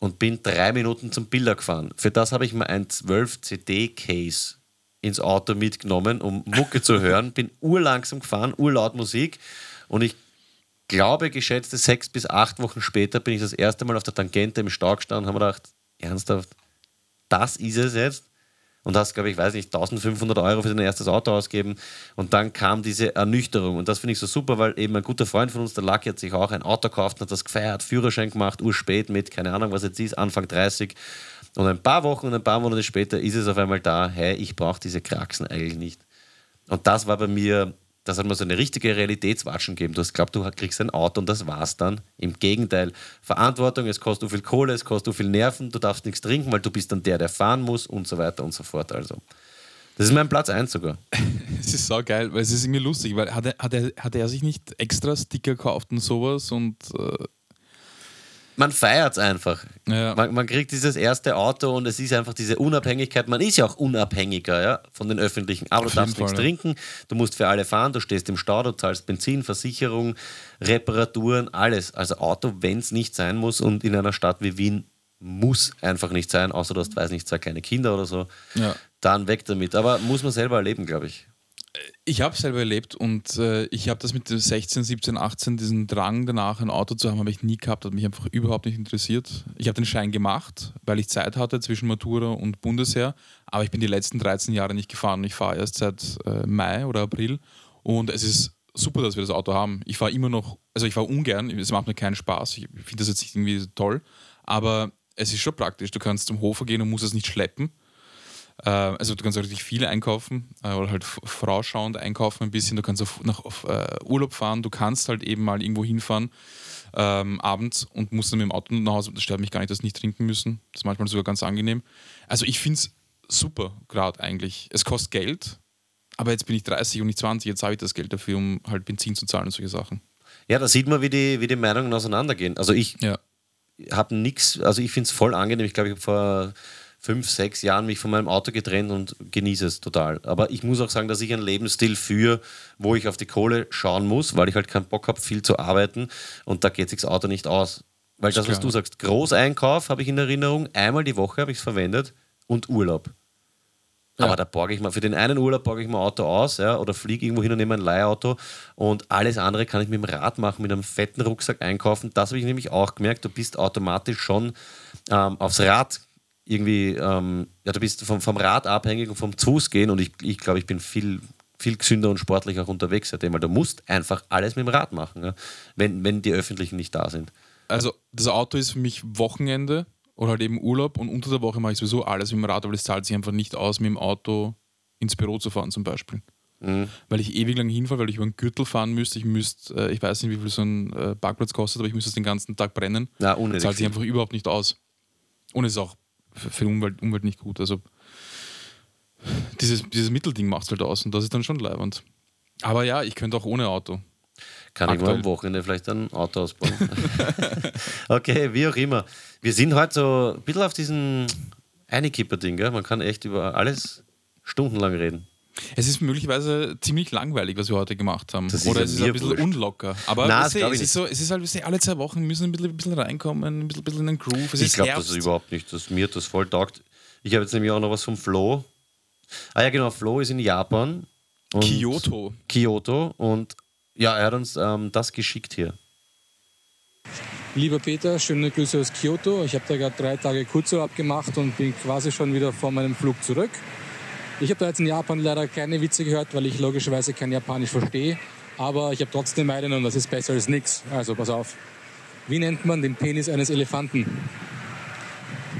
und bin drei Minuten zum Bilder gefahren. Für das habe ich mir ein 12 CD-Case ins Auto mitgenommen, um Mucke zu hören. Bin urlangsam gefahren, urlaut Musik. Und ich glaube, geschätzte sechs bis acht Wochen später bin ich das erste Mal auf der Tangente im Stau gestanden und habe mir gedacht, ernsthaft, das ist es jetzt? Und hast, glaube ich, weiß nicht, 1500 Euro für dein erstes Auto ausgeben. Und dann kam diese Ernüchterung. Und das finde ich so super, weil eben ein guter Freund von uns, der Lucky, hat sich auch ein Auto gekauft, hat das gefeiert, Führerschein gemacht, urspät mit, keine Ahnung, was jetzt ist, Anfang 30. Und ein paar Wochen und ein paar Monate später ist es auf einmal da, hey, ich brauche diese Kraxen eigentlich nicht. Und das war bei mir, das hat mir so eine richtige Realitätswatschen gegeben. Du hast glaubt, du kriegst ein Auto und das war's dann. Im Gegenteil, Verantwortung, es kostet viel Kohle, es kostet viel Nerven, du darfst nichts trinken, weil du bist dann der, der fahren muss und so weiter und so fort. Also, das ist mein Platz 1 sogar. es ist so geil, weil es ist irgendwie lustig, weil hat er, hat er, hat er sich nicht extra Sticker gekauft und sowas und äh, Man feiert es einfach. Ja. Man, man kriegt dieses erste Auto und es ist einfach diese Unabhängigkeit. Man ist ja auch unabhängiger ja, von den öffentlichen. Aber Auf du darfst nichts ja. trinken, du musst für alle fahren, du stehst im Stau, du zahlst Benzin, Versicherung, Reparaturen, alles. Also Auto, wenn es nicht sein muss und in einer Stadt wie Wien muss einfach nicht sein, außer du hast, weiß nicht, zwei kleine Kinder oder so, ja. dann weg damit. Aber muss man selber erleben, glaube ich. Ich habe selber erlebt und äh, ich habe das mit 16, 17, 18, diesen Drang danach ein Auto zu haben, habe ich nie gehabt, hat mich einfach überhaupt nicht interessiert. Ich habe den Schein gemacht, weil ich Zeit hatte zwischen Matura und Bundesheer, aber ich bin die letzten 13 Jahre nicht gefahren. Ich fahre erst seit äh, Mai oder April und es ist super, dass wir das Auto haben. Ich fahre immer noch, also ich fahre ungern, es macht mir keinen Spaß, ich finde das jetzt nicht irgendwie toll, aber es ist schon praktisch. Du kannst zum Hofer gehen und musst es nicht schleppen. Äh, also du kannst auch richtig viel einkaufen äh, oder halt vorausschauend einkaufen ein bisschen. Du kannst auf, nach, auf äh, Urlaub fahren, du kannst halt eben mal irgendwo hinfahren ähm, abends und musst dann mit dem Auto nach Hause. Das stört mich gar nicht, das nicht trinken müssen. Das ist manchmal sogar ganz angenehm. Also ich finde es super gerade eigentlich. Es kostet Geld, aber jetzt bin ich 30 und nicht 20, jetzt habe ich das Geld dafür, um halt Benzin zu zahlen und solche Sachen. Ja, da sieht man, wie die, wie die Meinungen auseinandergehen. Also ich Ja. habe nichts, also ich finde es voll angenehm. Ich glaube, ich habe vor fünf, sechs Jahren mich von meinem Auto getrennt und genieße es total. Aber ich muss auch sagen, dass ich einen Lebensstil führe, wo ich auf die Kohle schauen muss, weil ich halt keinen Bock habe, viel zu arbeiten und da geht sich das Auto nicht aus. Weil das, was du sagst, Großeinkauf habe ich in Erinnerung, einmal die Woche habe ich es verwendet und Urlaub. Ja. Aber da borge ich mal, für den einen Urlaub borge ich mein Auto aus, ja, oder fliege irgendwo hin und nehme ein Leihauto und alles andere kann ich mit dem Rad machen, mit einem fetten Rucksack einkaufen. Das habe ich nämlich auch gemerkt, du bist automatisch schon ähm, aufs Rad irgendwie, ähm, ja, du bist vom, vom Rad abhängig und vom Fußgehen und ich, ich glaube, ich bin viel, viel gesünder und sportlich auch unterwegs seitdem, weil du musst einfach alles mit dem Rad machen, ja, wenn, wenn die Öffentlichen nicht da sind. Also das Auto ist für mich Wochenende oder halt eben Urlaub und unter der Woche mache ich sowieso alles mit dem Rad, aber es zahlt sich einfach nicht aus, mit dem Auto ins Büro zu fahren zum Beispiel. Mhm. Weil ich ewig lang hinfahre, weil ich über einen Gürtel fahren müsste. Ich müsste, äh, ich weiß nicht, wie viel so ein äh, Parkplatz kostet, aber ich müsste es den ganzen Tag brennen. Na, Das unnötig. zahlt sich einfach überhaupt nicht aus. Und es ist auch für die Umwelt, Umwelt nicht gut. Also dieses, dieses Mittelding macht es halt aus und das ist dann schon leibend. Aber ja, ich könnte auch ohne Auto. Kann ich mal Aktuell. am Wochenende vielleicht ein Auto ausbauen. okay, wie auch immer. Wir sind heute so ein bisschen auf diesem Einikipper-Ding, gell? Man kann echt über alles stundenlang reden. Es ist möglicherweise ziemlich langweilig, was wir heute gemacht haben. Oder es ist mir ein bisschen wurscht. unlocker. Aber Na, weißt es, ist so, es ist halt, weißt alle zwei Wochen müssen ein bisschen, ein bisschen reinkommen, ein bisschen, ein bisschen in den Groove. Es ich glaube, das ist überhaupt nicht. Das, mir hat das voll taugt. Ich habe jetzt nämlich auch noch was vom Flo. Ah ja, genau, Flo ist in Japan. Und Kyoto. Kyoto. Und ja, er hat uns ähm, das geschickt hier. Lieber Peter, schöne Grüße aus Kyoto. Ich habe da gerade drei Tage Kurzurlaub gemacht und bin quasi schon wieder vor meinem Flug zurück. Ich habe da jetzt in Japan leider keine Witze gehört, weil ich logischerweise kein Japanisch verstehe. Aber ich habe trotzdem einen und das ist besser als nichts. Also pass auf. Wie nennt man den Penis eines Elefanten?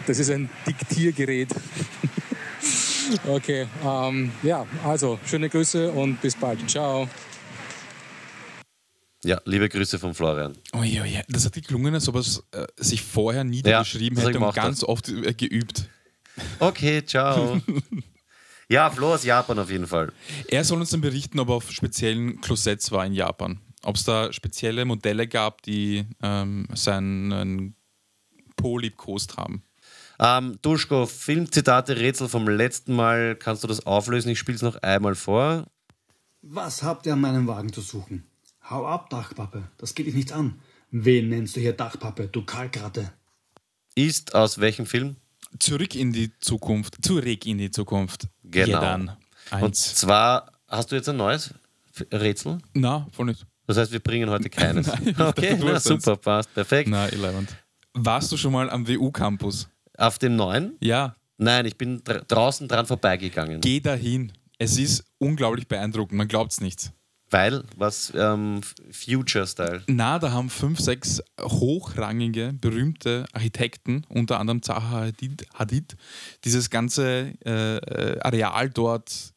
Das ist ein Diktiergerät. okay, ähm, ja, also schöne Grüße und bis bald. Ciao. Ja, liebe Grüße von Florian. Oh ja, ja. Das hat geklungen, als ob er äh, sich vorher niedergeschrieben das ich hätte und ganz oft äh, geübt. Okay, ciao. ja, Flo aus Japan auf jeden Fall. Er soll uns dann berichten, ob er auf speziellen Klosetts war in Japan. Ob es da spezielle Modelle gab, die ähm, seinen Po liebkost haben. Ähm, Duschko, Filmzitate, Rätsel vom letzten Mal. Kannst du das auflösen? Ich spiele es noch einmal vor. Was habt ihr an meinem Wagen zu suchen? Hau ab, Dachpappe, das geht dich nichts an. Wen nennst du hier Dachpappe, du Kalkratte? Ist aus welchem Film? Zurück in die Zukunft. Zurück in die Zukunft. Genau. Ja, dann. Und zwar, hast du jetzt ein neues Rätsel? Na, voll nicht. Das heißt, wir bringen heute keines. Nein, okay, na, super, passt, perfekt. Na, irrelevant. Warst du schon mal am WU-Campus? Auf dem neuen? Ja, Nein, ich bin dr draußen dran vorbeigegangen. geh dahin. Es ist unglaublich beeindruckend, man glaubt es nicht. Weil, was ähm, Future-Style. Na, da haben fünf, sechs hochrangige, berühmte Architekten, unter anderem Zaha Hadid, Hadid dieses ganze äh, äh, Areal dort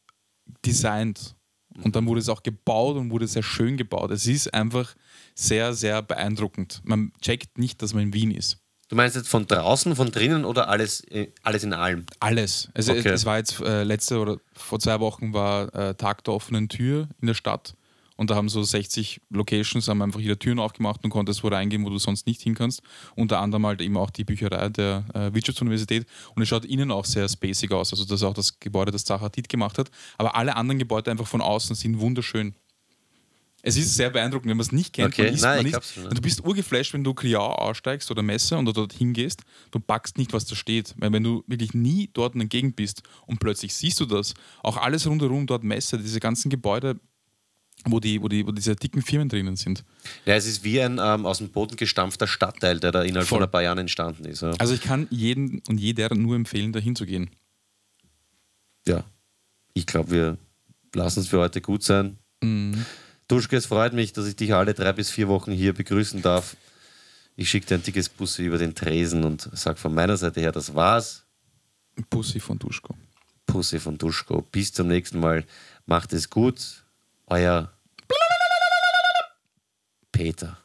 designt. Und dann wurde es auch gebaut und wurde sehr schön gebaut. Es ist einfach sehr, sehr beeindruckend. Man checkt nicht, dass man in Wien ist. Du meinst jetzt von draußen, von drinnen oder alles, äh, alles in allem? Alles. Also Okay. es, es war jetzt äh, letzte oder vor zwei Wochen war äh, Tag der offenen Tür in der Stadt und da haben so 60 Locations haben einfach ihre Türen aufgemacht und konntest wo reingehen, wo du sonst nicht hin kannst. Unter anderem halt eben auch die Bücherei der äh, Wirtschaftsuniversität und es schaut innen auch sehr spacig aus. Also das ist auch das Gebäude, das Zachatit gemacht hat. Aber alle anderen Gebäude einfach von außen sind wunderschön. Es ist sehr beeindruckend, wenn man es nicht kennt. Okay, man ist, nein, man ja. und du bist urgeflasht, wenn du Kriau aussteigst oder Messe und du dort hingehst, du packst nicht, was da steht. Weil wenn du wirklich nie dort in der Gegend bist und plötzlich siehst du das, auch alles rundherum dort Messe, diese ganzen Gebäude, wo, die, wo, die, wo diese dicken Firmen drinnen sind. Ja, es ist wie ein ähm, aus dem Boden gestampfter Stadtteil, der da innerhalb Voll. von ein paar Jahren entstanden ist. Ja. Also ich kann jeden und jeder nur empfehlen, da hinzugehen. ja. Ich glaube, wir lassen es für heute gut sein. Duschke, es freut mich, dass ich dich alle drei bis vier Wochen hier begrüßen darf. Ich schicke dir ein dickes Bussi über den Tresen und sag von meiner Seite her, das war's. Pussy von Duschko. Pussy von Duschko. Bis zum nächsten Mal. Macht es gut. Euer Peter.